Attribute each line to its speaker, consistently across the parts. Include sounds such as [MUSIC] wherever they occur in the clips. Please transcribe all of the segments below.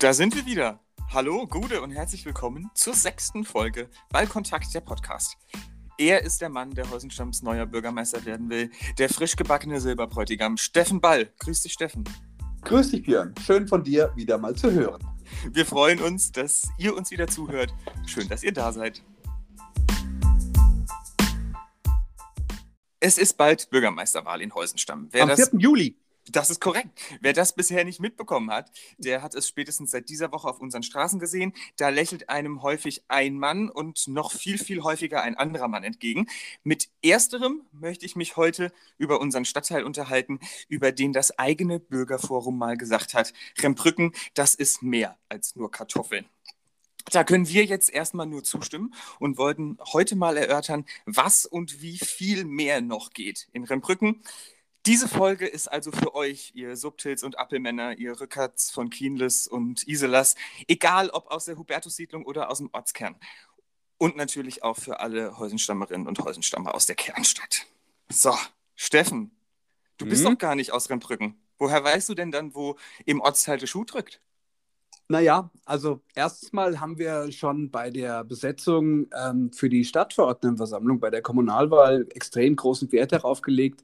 Speaker 1: Da sind wir wieder. Hallo, Gude und herzlich willkommen zur sechsten Folge Ballkontakt der Podcast. Er ist der Mann, der Heusenstams neuer Bürgermeister werden will, der frisch gebackene Silberbräutigam Steffen Ball. Grüß dich, Steffen.
Speaker 2: Grüß dich, Björn. Schön von dir wieder mal zu hören.
Speaker 1: Wir freuen uns, dass ihr uns wieder zuhört. Schön, dass ihr da seid. Es ist bald Bürgermeisterwahl in Heusenstamm.
Speaker 2: Wer Am das, 4. Juli.
Speaker 1: Das ist korrekt. Wer das bisher nicht mitbekommen hat, der hat es spätestens seit dieser Woche auf unseren Straßen gesehen. Da lächelt einem häufig ein Mann und noch viel, viel häufiger ein anderer Mann entgegen. Mit ersterem möchte ich mich heute über unseren Stadtteil unterhalten, über den das eigene Bürgerforum mal gesagt hat, Rembrücken, das ist mehr als nur Kartoffeln. Da können wir jetzt erstmal nur zustimmen und wollten heute mal erörtern, was und wie viel mehr noch geht in Rembrücken. Diese Folge ist also für euch, ihr Subtils und Appelmänner, ihr Rückerts von Kienlis und Iselas, egal ob aus der Hubertussiedlung oder aus dem Ortskern. Und natürlich auch für alle Häusenstammerinnen und Häusenstammer aus der Kernstadt. So, Steffen, du bist hm? doch gar nicht aus Rembrücken. Woher weißt du denn dann, wo im Ortsteil der Schuh drückt?
Speaker 2: Naja, also erstens mal haben wir schon bei der Besetzung ähm, für die Stadtverordnetenversammlung, bei der Kommunalwahl extrem großen Wert darauf gelegt,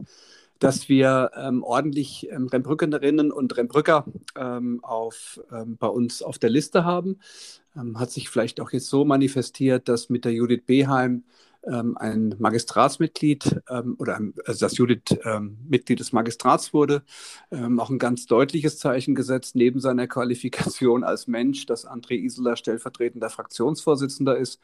Speaker 2: dass wir ähm, ordentlich ähm, Rembrückenerinnen und Rembrücker ähm, auf, ähm, bei uns auf der Liste haben. Ähm, hat sich vielleicht auch jetzt so manifestiert, dass mit der Judith Beheim ähm, ein Magistratsmitglied ähm, oder also dass Judith ähm, Mitglied des Magistrats wurde, ähm, auch ein ganz deutliches Zeichen gesetzt neben seiner Qualifikation als Mensch, dass André Isola stellvertretender Fraktionsvorsitzender ist.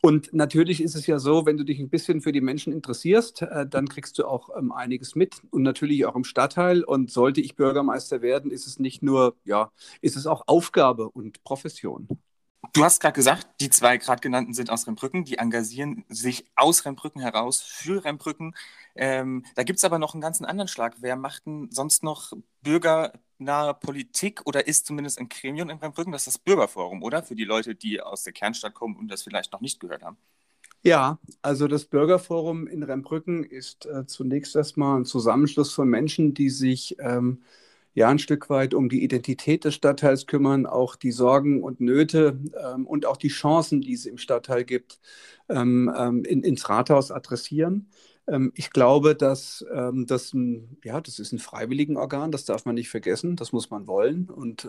Speaker 2: Und natürlich ist es ja so, wenn du dich ein bisschen für die Menschen interessierst, äh, dann kriegst du auch ähm, einiges mit und natürlich auch im Stadtteil. Und sollte ich Bürgermeister werden, ist es nicht nur, ja, ist es auch Aufgabe und Profession.
Speaker 1: Du hast gerade gesagt, die zwei gerade genannten sind aus Rembrücken, die engagieren sich aus Rembrücken heraus für Rembrücken. Ähm, da gibt es aber noch einen ganzen anderen Schlag. Wer macht denn sonst noch bürgernahe Politik oder ist zumindest ein Gremium in Rembrücken? Das ist das Bürgerforum, oder? Für die Leute, die aus der Kernstadt kommen und das vielleicht noch nicht gehört haben.
Speaker 2: Ja, also das Bürgerforum in Rembrücken ist äh, zunächst erstmal ein Zusammenschluss von Menschen, die sich ähm, ja ein Stück weit um die Identität des Stadtteils kümmern, auch die Sorgen und Nöte ähm, und auch die Chancen, die es im Stadtteil gibt, ähm, ähm, in, ins Rathaus adressieren. Ähm, ich glaube, dass ähm, das ein, ja, das ist ein freiwilligen Organ, das darf man nicht vergessen, das muss man wollen. Und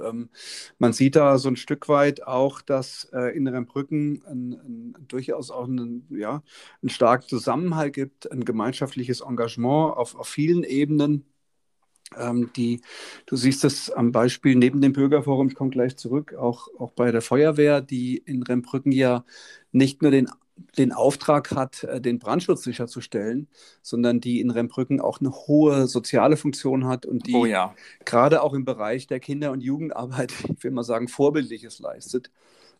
Speaker 2: man sieht da so ein Stück weit auch, dass äh, in Rembrücken ein, ein, durchaus auch einen, ja, einen starken Zusammenhalt gibt, ein gemeinschaftliches Engagement auf, auf vielen Ebenen die, du siehst es am Beispiel neben dem Bürgerforum, ich komme gleich zurück, auch, auch bei der Feuerwehr, die in Rembrücken ja nicht nur den, den Auftrag hat, äh, den Brandschutz sicherzustellen, sondern die in Rembrücken auch eine hohe soziale Funktion hat und die
Speaker 1: oh ja.
Speaker 2: gerade auch im Bereich der Kinder- und Jugendarbeit, [LAUGHS] ich will mal sagen, Vorbildliches leistet.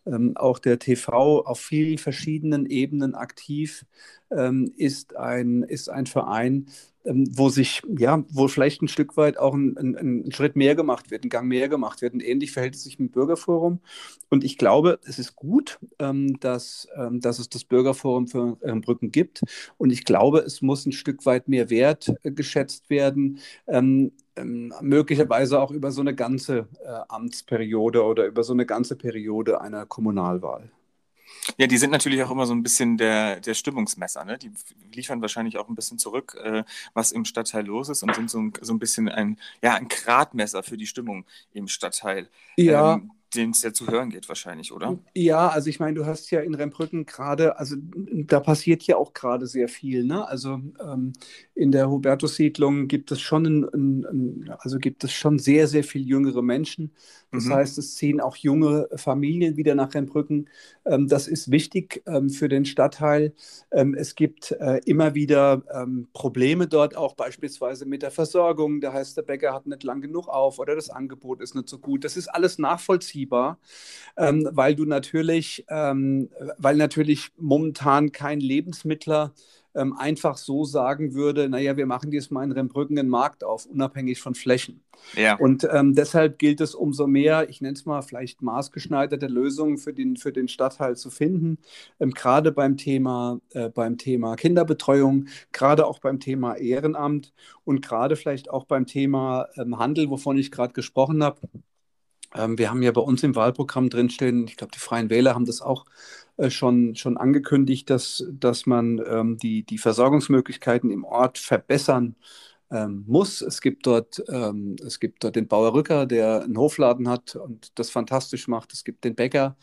Speaker 2: Ähm, auch der TV auf vielen verschiedenen Ebenen aktiv ähm, ist, ein, ist ein Verein, ähm, wo sich, ja, wo vielleicht ein Stück weit auch ein, ein, ein, Schritt mehr gemacht wird, ein Gang mehr gemacht wird. Und ähnlich verhält es sich mit dem Bürgerforum. Und ich glaube, es ist gut, ähm, dass, ähm, dass es das Bürgerforum für ähm, Brücken gibt. Und ich glaube, es muss ein Stück weit mehr Wert äh, geschätzt werden. Ähm, ähm, möglicherweise auch über so eine ganze äh, Amtsperiode oder über so eine ganze Periode einer Kommunalwahl.
Speaker 1: Ja, die sind natürlich auch immer so ein bisschen der, der Stimmungsmesser. Ne? Die liefern wahrscheinlich auch ein bisschen zurück, äh, was im Stadtteil los ist und sind so ein, so ein bisschen ein, ja, ein Gradmesser für die Stimmung im Stadtteil.
Speaker 2: Ja. Ähm,
Speaker 1: den es ja zu hören geht wahrscheinlich, oder?
Speaker 2: Ja, also ich meine, du hast ja in Rembrücken gerade, also da passiert ja auch gerade sehr viel. Ne? Also ähm, in der Hubertus-Siedlung gibt es schon, ein, ein, also gibt es schon sehr, sehr viel jüngere Menschen. Das mhm. heißt, es ziehen auch junge Familien wieder nach Rembrücken. Ähm, das ist wichtig ähm, für den Stadtteil. Ähm, es gibt äh, immer wieder ähm, Probleme dort, auch beispielsweise mit der Versorgung. Da heißt, der Bäcker hat nicht lang genug auf oder das Angebot ist nicht so gut. Das ist alles nachvollziehbar nachvollziehbar, ähm, weil du natürlich, ähm, weil natürlich momentan kein Lebensmittler ähm, einfach so sagen würde, naja, wir machen jetzt mal in Rembrücken einen Markt auf, unabhängig von Flächen.
Speaker 1: Ja.
Speaker 2: Und ähm, deshalb gilt es umso mehr, ich nenne es mal vielleicht maßgeschneiderte Lösungen für den, für den Stadtteil zu finden, ähm, gerade beim Thema, äh, beim Thema Kinderbetreuung, gerade auch beim Thema Ehrenamt und gerade vielleicht auch beim Thema ähm, Handel, wovon ich gerade gesprochen habe Ähm, wir haben ja bei uns im Wahlprogramm drinstehen, ich glaube, die Freien Wähler haben das auch äh, schon, schon angekündigt, dass, dass man ähm, die, die Versorgungsmöglichkeiten im Ort verbessern ähm, muss. Es gibt, dort, ähm, es gibt dort den Bauer Rücker, der einen Hofladen hat und das fantastisch macht. Es gibt den Bäcker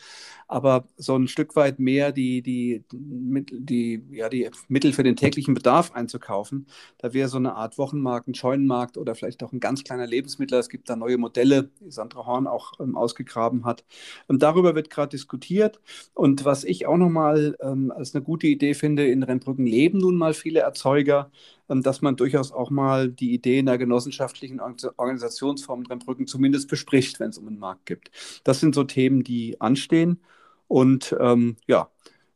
Speaker 2: aber so ein Stück weit mehr die, die, die, ja, die Mittel für den täglichen Bedarf einzukaufen. Da wäre so eine Art Wochenmarkt, ein Scheunenmarkt oder vielleicht auch ein ganz kleiner Lebensmittel. Es gibt da neue Modelle, die Sandra Horn auch ähm, ausgegraben hat. Und darüber wird gerade diskutiert. Und was ich auch nochmal ähm, als eine gute Idee finde, in Rennbrücken leben nun mal viele Erzeuger, ähm, dass man durchaus auch mal die Idee einer genossenschaftlichen Organisationsform in Rennbrücken zumindest bespricht, wenn es um einen Markt gibt. Das sind so Themen, die anstehen. Und ähm, ja,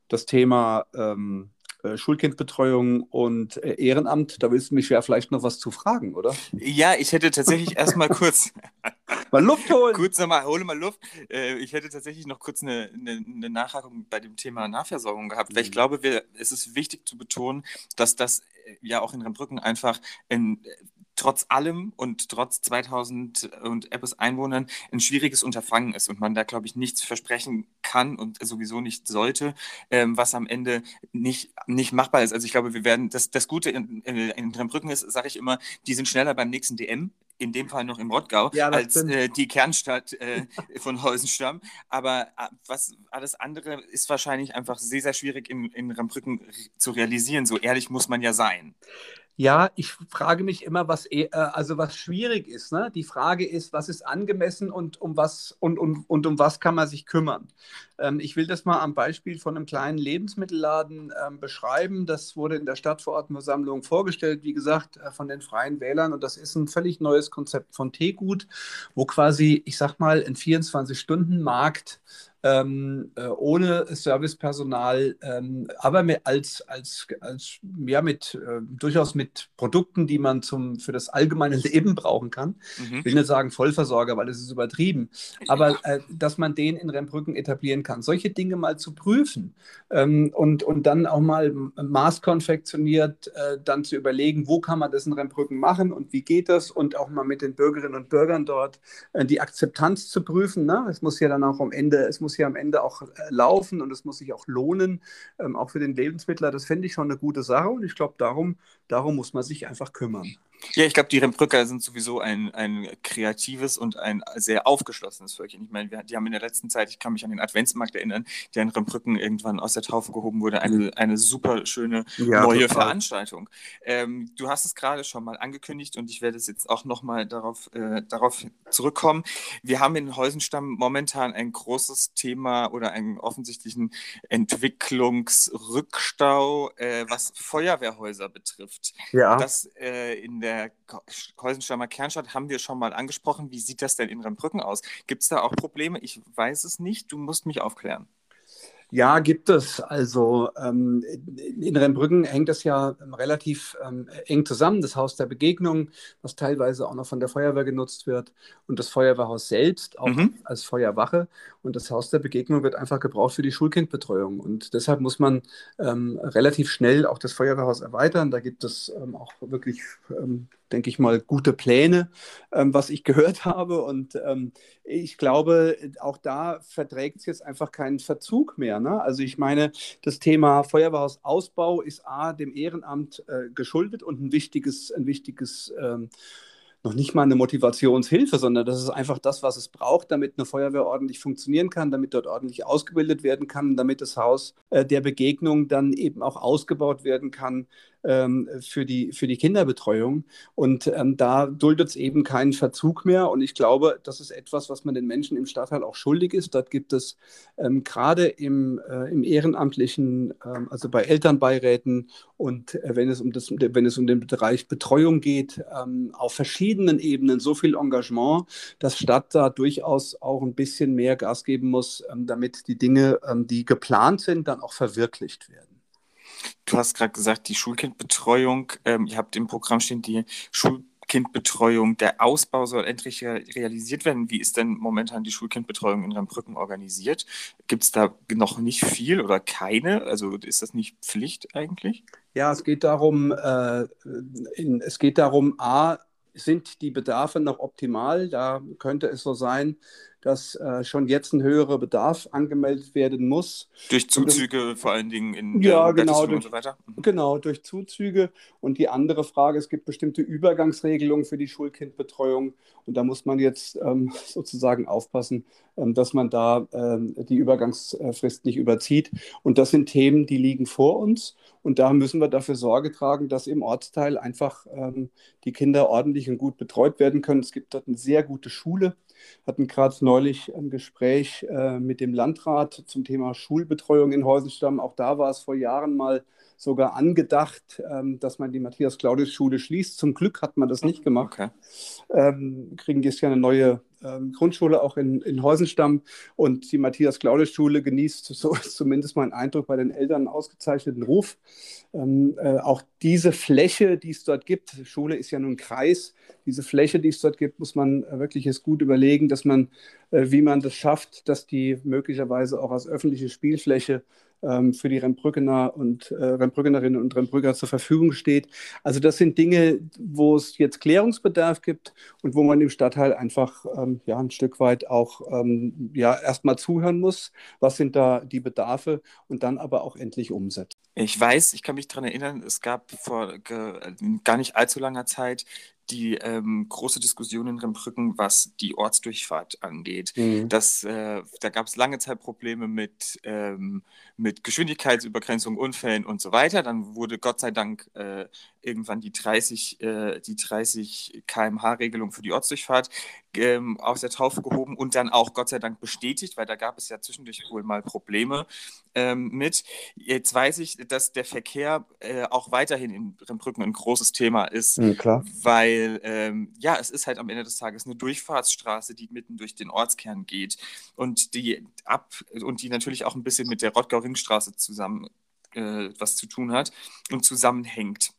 Speaker 2: das Thema ähm, äh, Schulkindbetreuung und äh, Ehrenamt, da willst du mich ja vielleicht noch was zu fragen, oder?
Speaker 1: Ja, ich hätte tatsächlich erstmal kurz.
Speaker 2: Mal Luft holen.
Speaker 1: Kurz nochmal, hole mal Luft. Äh, ich hätte tatsächlich noch kurz eine, eine, eine Nachhakung bei dem Thema Nahversorgung gehabt, mhm. weil ich mhm. glaube, wir, es ist wichtig zu betonen, dass das ja auch in Rennbrücken einfach in, trotz allem und trotz 2000 und etwas Einwohnern ein schwieriges Unterfangen ist und man da, glaube ich, nichts versprechen kann und sowieso nicht sollte, ähm, was am Ende nicht, nicht machbar ist. Also ich glaube, wir werden, das, das Gute in, in, in Drembrücken ist, sage ich immer, die sind schneller beim nächsten DM in dem Fall noch im Rottgau, ja, als äh, die Kernstadt äh, [LAUGHS] von Heusenstamm. Aber äh, was alles andere ist wahrscheinlich einfach sehr, sehr schwierig in, in Rembrücken zu realisieren. So ehrlich muss man ja sein.
Speaker 2: Ja, ich frage mich immer, was äh, also was schwierig ist. Ne? Die Frage ist, was ist angemessen und um was und, und, und um was kann man sich kümmern? Ähm, ich will das mal am Beispiel von einem kleinen Lebensmittelladen ähm, beschreiben. Das wurde in der Stadtverordnetenversammlung vorgestellt, wie gesagt, äh, von den Freien Wählern. Und das ist ein völlig neues Konzept von Teegut, wo quasi, ich sag mal, ein 24-Stunden-Markt ähm, äh, ohne Servicepersonal, ähm, aber mit, als, als, als ja, mit, äh, durchaus mit Produkten, die man zum, für das allgemeine [LAUGHS] Leben brauchen kann. Mhm. Ich will nicht sagen Vollversorger, weil das ist übertrieben, aber äh, dass man den in Rennbrücken etablieren kann. Solche Dinge mal zu prüfen ähm, und, und dann auch mal maßkonfektioniert äh, dann zu überlegen, wo kann man das in Rennbrücken machen und wie geht das und auch mal mit den Bürgerinnen und Bürgern dort äh, die Akzeptanz zu prüfen. Ne? Es muss ja dann auch am Ende, es muss muss ja am Ende auch äh, laufen und es muss sich auch lohnen, ähm, auch für den Lebensmittler. Das fände ich schon eine gute Sache und ich glaube, darum, darum muss man sich einfach kümmern.
Speaker 1: Ja, ich glaube, die Rembrücker sind sowieso ein, ein kreatives und ein sehr aufgeschlossenes Völkchen. Ich meine, die haben in der letzten Zeit, ich kann mich an den Adventsmarkt erinnern, der in Rembrücken irgendwann aus der Taufe gehoben wurde, eine, mhm. eine super schöne ja, neue total. Veranstaltung. Ähm, du hast es gerade schon mal angekündigt und ich werde es jetzt auch nochmal darauf, äh, darauf zurückkommen. Wir haben in Heusenstamm momentan ein großes Thema oder einen offensichtlichen Entwicklungsrückstau, äh, was Feuerwehrhäuser betrifft. Ja. Das äh, in der Heusenstammer Kernstadt haben wir schon mal angesprochen. Wie sieht das denn in Rennbrücken aus? Gibt es da auch Probleme? Ich weiß es nicht. Du musst mich aufklären.
Speaker 2: Ja, gibt es. Also ähm, in Rennbrücken hängt das ja ähm, relativ ähm, eng zusammen. Das Haus der Begegnung, was teilweise auch noch von der Feuerwehr genutzt wird, und das Feuerwehrhaus selbst, auch mhm. als Feuerwache. Und das Haus der Begegnung wird einfach gebraucht für die Schulkindbetreuung. Und deshalb muss man ähm, relativ schnell auch das Feuerwehrhaus erweitern. Da gibt es ähm, auch wirklich ähm, denke ich mal, gute Pläne, ähm, was ich gehört [LAUGHS] habe. Und ähm, ich glaube, auch da verträgt es jetzt einfach keinen Verzug mehr. Ne? Also ich meine, das Thema Feuerwehrhausausbau ist A, dem Ehrenamt äh, geschuldet und ein wichtiges, ein wichtiges ähm, noch nicht mal eine Motivationshilfe, sondern das ist einfach das, was es braucht, damit eine Feuerwehr ordentlich funktionieren kann, damit dort ordentlich ausgebildet werden kann, damit das Haus äh, der Begegnung dann eben auch ausgebaut werden kann ähm, für, die, für die Kinderbetreuung. Und ähm, da duldet es eben keinen Verzug mehr. Und ich glaube, das ist etwas, was man den Menschen im Stadtteil auch schuldig ist. Dort gibt es ähm, gerade im, äh, im Ehrenamtlichen, ähm, also bei Elternbeiräten und äh, wenn, es um das, wenn es um den Bereich Betreuung geht, ähm, auf verschiedenen Ebenen so viel Engagement, dass Stadt da durchaus auch ein bisschen mehr Gas geben muss, ähm, damit die Dinge, die geplant sind, dann auch verwirklicht werden.
Speaker 1: Du hast gerade gesagt, die Schulkindbetreuung, ähm, ihr habt im Programm stehen, die Schulkindbetreuung, der Ausbau soll endlich realisiert werden. Wie ist denn momentan die Schulkindbetreuung in Rheinbrücken organisiert? Gibt es da noch nicht viel oder keine? Also ist das nicht Pflicht eigentlich?
Speaker 2: Ja, es geht darum, äh, in, es geht darum, A, sind die Bedarfe noch optimal? Da könnte es so sein, dass äh, schon jetzt ein höherer Bedarf angemeldet werden muss.
Speaker 1: Durch Zuzüge das, vor allen Dingen in
Speaker 2: ja, genau, durch, und so weiter. Mhm. Genau, durch Zuzüge. Und die andere Frage, es gibt bestimmte Übergangsregelungen für die Schulkindbetreuung. Und da muss man jetzt ähm, [LAUGHS] sozusagen aufpassen, ähm, dass man da ähm, die Übergangsfrist nicht überzieht. Und das sind Themen, die liegen vor uns. Und da müssen wir dafür Sorge tragen, dass im Ortsteil einfach ähm, die Kinder ordentlich und gut betreut werden können. Es gibt dort eine sehr gute Schule hatten gerade neulich ein Gespräch äh, mit dem Landrat zum Thema Schulbetreuung in Heusenstamm. Auch da war es vor Jahren mal sogar angedacht, ähm, dass man die Matthias-Claudius-Schule schließt. Zum Glück hat man das nicht gemacht. Okay. Ähm, kriegen jetzt ja eine neue ähm, Grundschule auch in, in Heusenstamm und die Matthias-Claudius-Schule genießt, so ist [LAUGHS] zumindest mein Eindruck, bei den Eltern einen ausgezeichneten Ruf. Ähm, äh, auch diese Fläche, die es dort gibt, Schule ist ja nun Kreis, diese Fläche, die es dort gibt, muss man äh, wirklich jetzt gut überlegen, dass man, äh, wie man das schafft, dass die möglicherweise auch als öffentliche Spielfläche für die Rennbrückener und äh, Rennbrückenerinnen und Rennbrücker zur Verfügung steht. Also das sind Dinge, wo es jetzt Klärungsbedarf gibt und wo man im Stadtteil einfach ähm, ja, ein Stück weit auch ähm, ja, erstmal zuhören muss, was sind da die Bedarfe und dann aber auch endlich umsetzen.
Speaker 1: Ich weiß, ich kann mich daran erinnern, es gab vor gar nicht allzu langer Zeit die ähm, große Diskussion in Rembrücken, was die Ortsdurchfahrt angeht. Mhm. Das, äh, da gab es lange Zeit Probleme mit, ähm, mit Geschwindigkeitsübergrenzung, Unfällen und so weiter. Dann wurde Gott sei Dank äh, irgendwann die 30, äh, die 30 km/h-Regelung für die Ortsdurchfahrt ähm, aus der Taufe gehoben und dann auch Gott sei Dank bestätigt, weil da gab es ja zwischendurch wohl mal Probleme ähm, mit. Jetzt weiß ich, dass der Verkehr äh, auch weiterhin in Rembrücken ein großes Thema ist,
Speaker 2: mhm,
Speaker 1: weil ähm, ja, es ist halt am Ende des Tages eine Durchfahrtsstraße, die mitten durch den Ortskern geht und die ab und die natürlich auch ein bisschen mit der Rottgau-Ringstraße zusammen äh, was zu tun hat und zusammenhängt.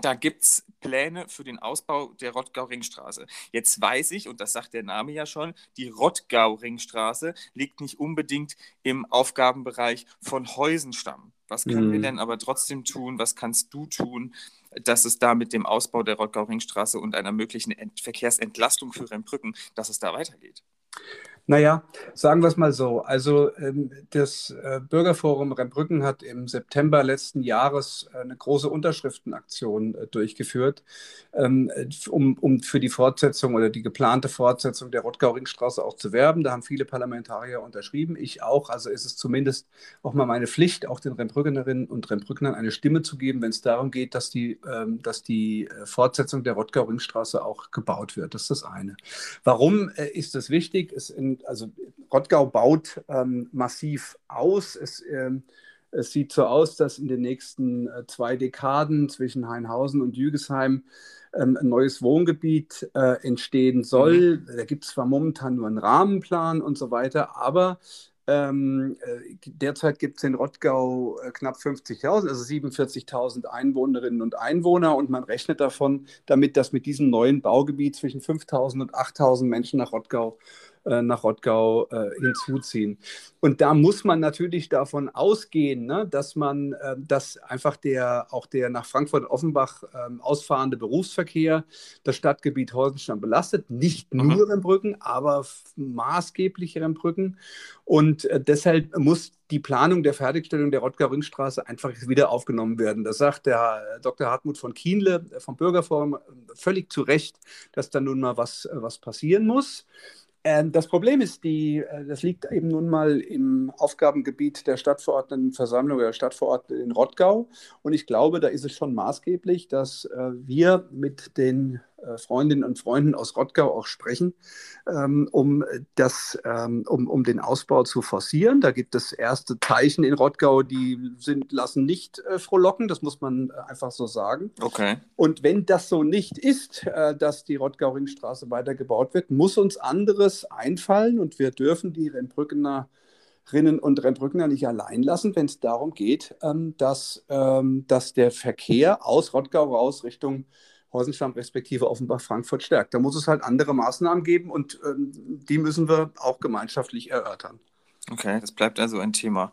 Speaker 1: Da gibt es Pläne für den Ausbau der Rottgau-Ringstraße. Jetzt weiß ich, und das sagt der Name ja schon, die Rottgau-Ringstraße liegt nicht unbedingt im Aufgabenbereich von Heusenstamm. Was können mhm. wir denn aber trotzdem tun? Was kannst du tun, dass es da mit dem Ausbau der Rottgau-Ringstraße und einer möglichen Ent Verkehrsentlastung für Rennbrücken, dass es da weitergeht?
Speaker 2: Naja, sagen wir es mal so. Also ähm, das äh, Bürgerforum Rennbrücken hat im September letzten Jahres äh, eine große Unterschriftenaktion äh, durchgeführt, ähm, um, um für die Fortsetzung oder die geplante Fortsetzung der Rottgau-Ringstraße auch zu werben. Da haben viele Parlamentarier unterschrieben, ich auch. Also ist es zumindest auch mal meine Pflicht, auch den Rennbrückenerinnen und Rennbrücknern eine Stimme zu geben, wenn es darum geht, dass die, ähm, dass die Fortsetzung der Rottgau-Ringstraße auch gebaut wird. Das ist das eine. Warum ist das wichtig? Es in also Rottgau baut ähm, massiv aus. Es, ähm, es, sieht so aus, dass in den nächsten äh, zwei Dekaden zwischen Heinhausen und Jügesheim ähm, ein neues Wohngebiet äh, entstehen soll. Mhm. Da gibt es zwar momentan nur einen Rahmenplan und so weiter, aber ähm, äh, derzeit gibt es in Rottgau äh, knapp 50.000, also 47.000 Einwohnerinnen und Einwohner und man rechnet davon, damit dass mit diesem neuen Baugebiet zwischen 5.000 und 8.000 Menschen nach Rottgau äh, nach Rottgau äh, hinzuziehen. Und da muss man natürlich davon ausgehen, ne, dass man, äh, dass einfach der auch der nach Frankfurt-Offenbach ähm, ausfahrende Berufsverkehr das Stadtgebiet Heusenstamm belastet. Nicht mhm. nur Rembrücken, aber maßgeblich Rembrücken. Und äh, deshalb muss die Planung der Fertigstellung der Rottgau-Ringstraße einfach wieder aufgenommen werden. Das sagt der Dr. Hartmut von Kienle vom Bürgerforum völlig zu Recht, dass da nun mal was, was passieren muss. Ähm, das Problem ist, die, äh, das liegt eben nun mal im Aufgabengebiet der Stadtverordnetenversammlung oder Stadtverordneten in Rottgau. Und ich glaube, da ist es schon maßgeblich, dass äh, wir mit den Freundinnen und Freunden aus Rottgau auch sprechen, ähm, um, das, ähm, um, um den Ausbau zu forcieren. Da gibt es erste Zeichen in Rottgau, die sind, lassen nicht äh, frohlocken, das muss man äh, einfach so sagen.
Speaker 1: Okay.
Speaker 2: Und wenn das so nicht ist, äh, dass die Rottgau-Ringstraße weitergebaut wird, muss uns anderes einfallen und wir dürfen die Rennbrückener Rinnen und Rennbrückener nicht allein lassen, wenn es darum geht, ähm, dass, ähm, dass der Verkehr aus Rottgau raus Richtung Heusenstamm respektive Offenbach-Frankfurt stärkt. Da muss es halt andere Maßnahmen geben und ähm, die müssen wir auch gemeinschaftlich erörtern.
Speaker 1: Okay, das bleibt also ein Thema.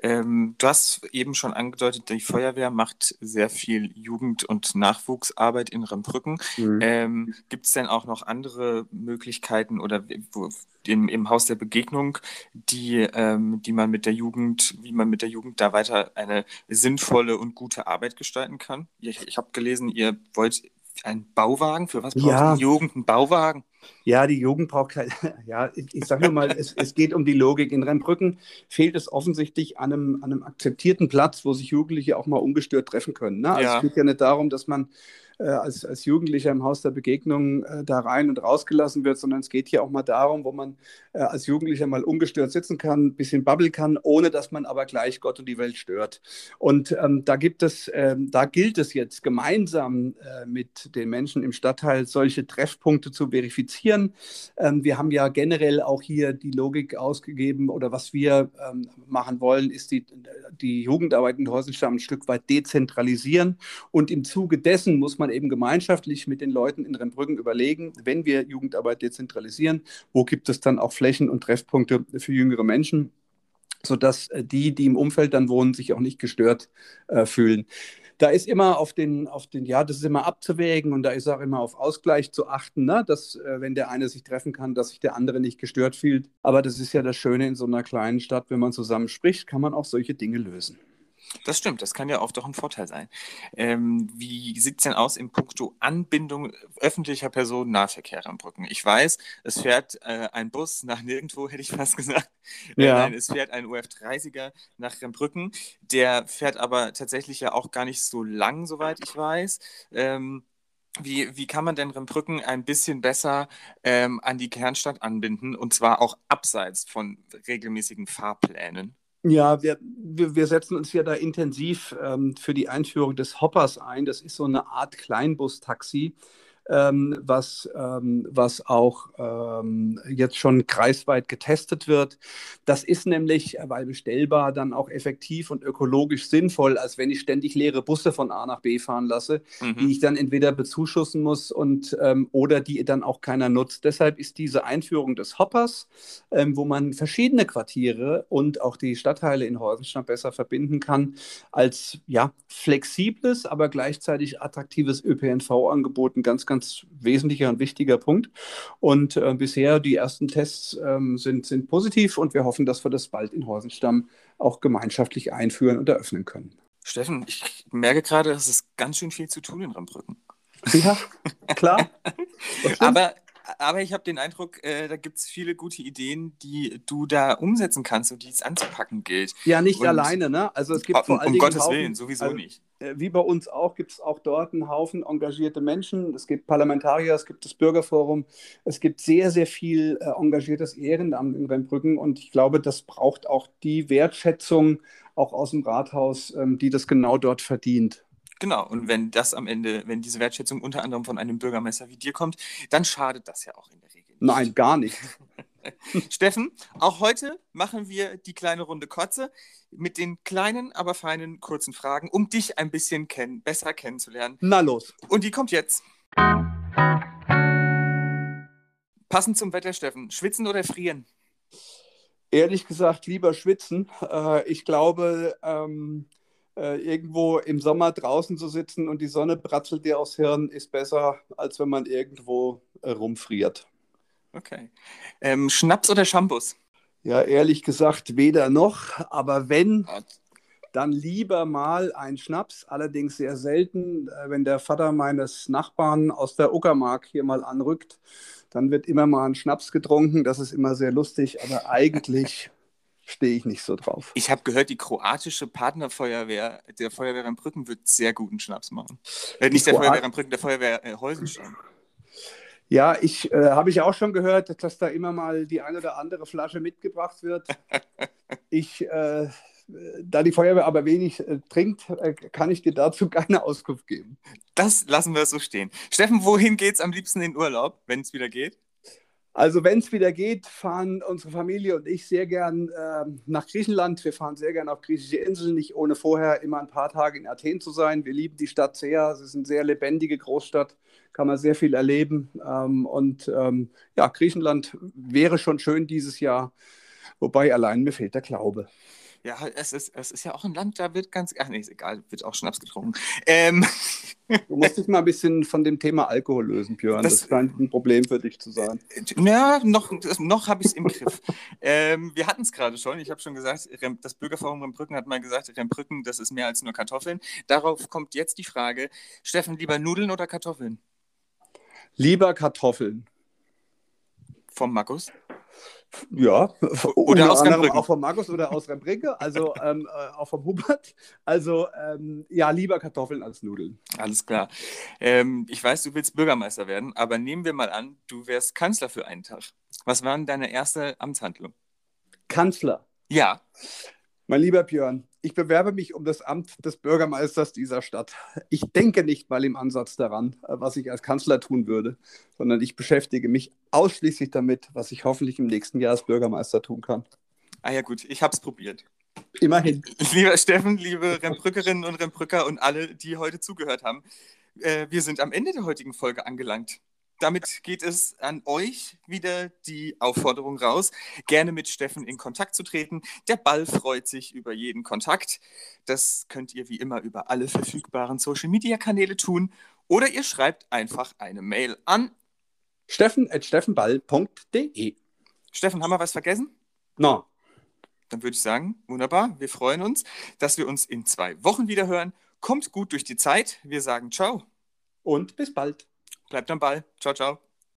Speaker 1: Ähm, du hast eben schon angedeutet, die Feuerwehr macht sehr viel Jugend- und Nachwuchsarbeit in Rembrücken. Mhm. Ähm, Gibt es denn auch noch andere Möglichkeiten oder wo, im, im, Haus der Begegnung, die, ähm, die man mit der Jugend, wie man mit der Jugend da weiter eine sinnvolle und gute Arbeit gestalten kann? Ich, ich habe gelesen, ihr wollt einen Bauwagen. Für was braucht ja. die Jugend einen Bauwagen?
Speaker 2: Ja, die Jugend braucht kein, [LAUGHS] ja, ich, ich sage nur mal, es, es, geht um die Logik. In Rennbrücken fehlt es offensichtlich an einem, an einem akzeptierten Platz, wo sich Jugendliche auch mal ungestört treffen können. Ne? Also ja. Es geht ja nicht darum, dass man äh, als, als Jugendlicher im Haus der Begegnung äh, da rein und rausgelassen wird, sondern es geht hier auch mal darum, wo man äh, als Jugendlicher mal ungestört sitzen kann, ein bisschen babbeln kann, ohne dass man aber gleich Gott und die Welt stört. Und ähm, da gibt es, ähm, da gilt es jetzt gemeinsam äh, mit den Menschen im Stadtteil solche Treffpunkte zu verifizieren. Ähm, wir haben ja generell auch hier die Logik ausgegeben oder was wir ähm, machen wollen, ist die, die Jugendarbeit in Häusenstamm ein Stück weit dezentralisieren und im Zuge dessen muss man man eben gemeinschaftlich mit den Leuten in Rennbrücken überlegen, wenn wir Jugendarbeit dezentralisieren, wo gibt es dann auch Flächen und Treffpunkte für jüngere Menschen, sodass äh, die, die im Umfeld dann wohnen, sich auch nicht gestört äh, fühlen. Da ist immer auf den, auf den, ja, das ist immer abzuwägen und da ist auch immer auf Ausgleich zu achten, ne? dass, äh, wenn der eine sich treffen kann, dass sich der andere nicht gestört fühlt. Aber das ist ja das Schöne in so einer kleinen Stadt, wenn man zusammen spricht, kann man auch solche Dinge lösen.
Speaker 1: Das stimmt, das kann ja oft auch ein Vorteil sein. Ähm, wie sieht es denn aus in puncto Anbindung öffentlicher Personennahverkehr am Brücken? Ich weiß, es fährt äh, ein Bus nach nirgendwo, hätte ich fast gesagt. Äh, ja. Nein, es fährt ein UF30er nach Rembrücken. Der fährt aber tatsächlich ja auch gar nicht so lang, soweit ich weiß. Ähm, wie, wie kann man denn Rembrücken ein bisschen besser ähm, an die Kernstadt anbinden und zwar auch abseits von regelmäßigen Fahrplänen?
Speaker 2: Ja, wir, wir, setzen uns ja da intensiv ähm, für die Einführung des Hoppers ein. Das ist so eine Art Kleinbus-Taxi, ähm, was, ähm, was auch ähm, jetzt schon kreisweit getestet wird. Das ist nämlich, äh, weil bestellbar, dann auch effektiv und ökologisch sinnvoll, als wenn ich ständig leere Busse von A nach B fahren lasse, mhm. die ich dann entweder bezuschussen muss und, ähm, oder die dann auch keiner nutzt. Deshalb ist diese Einführung des Hoppers, ähm, wo man verschiedene Quartiere und auch die Stadtteile in Häusenstadt besser verbinden kann, als ja, flexibles, aber gleichzeitig attraktives ÖPNV-Angebot ein ganz, ganz ganz wesentlicher und wichtiger Punkt. Und äh, bisher die ersten Tests ähm, sind, sind positiv und wir hoffen, dass wir das bald in Horsenstamm auch gemeinschaftlich einführen und eröffnen können.
Speaker 1: Steffen, ich merke gerade, es ist ganz schön viel zu tun in Rambrücken.
Speaker 2: Ja, klar. [LAUGHS]
Speaker 1: Aber aber ich habe den Eindruck, äh, da gibt es viele gute Ideen, die du da umsetzen kannst und die es anzupacken gilt.
Speaker 2: Ja, nicht und alleine, ne? Also es gibt um, vor allen
Speaker 1: Dingen. Um Gottes Haufen, Willen, sowieso also, nicht.
Speaker 2: Äh, wie bei uns auch, gibt es auch dort einen Haufen engagierte Menschen. Es gibt Parlamentarier, es gibt das Bürgerforum, es gibt sehr, sehr viel äh, engagiertes Ehrenamt in Rennbrücken und ich glaube, das braucht auch die Wertschätzung auch aus dem Rathaus, ähm, die das genau dort verdient.
Speaker 1: Genau, und wenn das am Ende, wenn diese Wertschätzung unter anderem von einem Bürgermeister wie dir kommt, dann schadet das ja auch in der Regel.
Speaker 2: Nicht. Nein, gar nicht. [LAUGHS] [LAUGHS]
Speaker 1: Steffen, auch heute machen wir die kleine Runde Kotze mit den kleinen, aber feinen, kurzen Fragen, um dich ein bisschen kenn besser kennenzulernen.
Speaker 2: Na los.
Speaker 1: Und die kommt jetzt. Passend zum Wetter, Steffen. Schwitzen oder frieren?
Speaker 2: Ehrlich gesagt, lieber schwitzen. Äh, ich glaube, ähm, äh, irgendwo im Sommer draußen zu sitzen und die Sonne bratzelt dir aufs Hirn, ist besser, als wenn man irgendwo äh, rumfriert.
Speaker 1: Okay. Ähm, Schnaps oder Shampoos?
Speaker 2: Ja, ehrlich gesagt, weder noch. Aber wenn, dann lieber mal ein Schnaps, allerdings sehr selten. Äh, wenn der Vater meines Nachbarn aus der Uckermark hier mal anrückt, dann wird immer mal ein Schnaps getrunken. Das ist immer sehr lustig, aber [LAUGHS] eigentlich stehe ich nicht so drauf.
Speaker 1: Ich habe gehört, die kroatische Partnerfeuerwehr der Feuerwehr in Brücken wird sehr guten Schnaps machen. Äh, nicht der Kroat Feuerwehr in Brücken, der Feuerwehr äh, Heusenstein.
Speaker 2: Ja, ich äh, habe ich auch schon gehört, dass da immer mal die eine oder andere Flasche mitgebracht wird. [LAUGHS] ich, äh, da die Feuerwehr aber wenig äh, trinkt, äh, kann ich dir dazu [LAUGHS] keine Auskunft geben.
Speaker 1: Das lassen wir so stehen. Steffen, wohin geht es am liebsten in Urlaub, wenn es wieder geht?
Speaker 2: Also wenn es wieder geht, fahren unsere Familie und ich sehr gern äh, nach Griechenland. Wir fahren sehr gern auf griechische Inseln, nicht ohne vorher immer ein paar Tage in Athen zu sein. Wir lieben die Stadt sehr. Es ist eine sehr lebendige Großstadt, kann man sehr viel erleben. Ähm, und ähm, ja, Griechenland wäre schon schön dieses Jahr. Wobei allein mir fehlt der Glaube.
Speaker 1: Ja, es ist, es ist ja auch ein Land, da wird ganz. Ach nee, ist egal, wird auch Schnaps getrunken. Ähm,
Speaker 2: Du musst dich mal ein bisschen von dem Thema Alkohol lösen, Björn. Das,
Speaker 1: Das-
Speaker 2: scheint ein Problem für dich zu sein.
Speaker 1: ja, noch, noch habe ich es im Griff. ähm, wir hatten es gerade schon. Ich habe schon gesagt, das Bürgerforum Rembrücken hat mal gesagt, Rembrücken, das ist mehr als nur Kartoffeln. Darauf kommt jetzt die Frage: Steffen, lieber Nudeln oder Kartoffeln?
Speaker 2: Lieber Kartoffeln.
Speaker 1: Vom Markus?
Speaker 2: Ja,
Speaker 1: Oder aus
Speaker 2: auch von Markus oder aus Rembricke, also ähm, äh, auch vom Hubert. Also ähm, ja, lieber Kartoffeln als Nudeln.
Speaker 1: Alles klar. Ähm, ich weiß, du willst Bürgermeister werden, aber nehmen wir mal an, du wärst Kanzler für einen Tag. Was war denn deine erste Amtshandlung?
Speaker 2: Kanzler.
Speaker 1: Ja,
Speaker 2: Mein lieber Björn, ich bewerbe mich um das Amt des Bürgermeisters dieser Stadt. Ich denke nicht mal im Ansatz daran, was ich als Kanzler tun würde, sondern ich beschäftige mich ausschließlich damit, was ich hoffentlich im nächsten Jahr als Bürgermeister tun kann.
Speaker 1: ah ja gut, ich habe es probiert.
Speaker 2: Immerhin. [LAUGHS]
Speaker 1: Lieber Steffen, liebe Rembrückerinnen und Rembrücker und alle, die heute zugehört haben, äh, wir sind am Ende der heutigen Folge angelangt. Damit geht es an euch wieder die Aufforderung raus, gerne mit Steffen in Kontakt zu treten. Der Ball freut sich über jeden Kontakt. Das könnt ihr wie immer über alle verfügbaren Social-Media-Kanäle tun oder ihr schreibt einfach eine Mail an.
Speaker 2: steffen.steffenball.de
Speaker 1: Steffen, haben wir was vergessen?
Speaker 2: No.
Speaker 1: Dann würde ich sagen, wunderbar, wir freuen uns, dass wir uns in zwei Wochen wieder hören. Kommt gut durch die Zeit. Wir sagen ciao.
Speaker 2: Und bis bald.
Speaker 1: Bleibt am Ball. Ciao, ciao.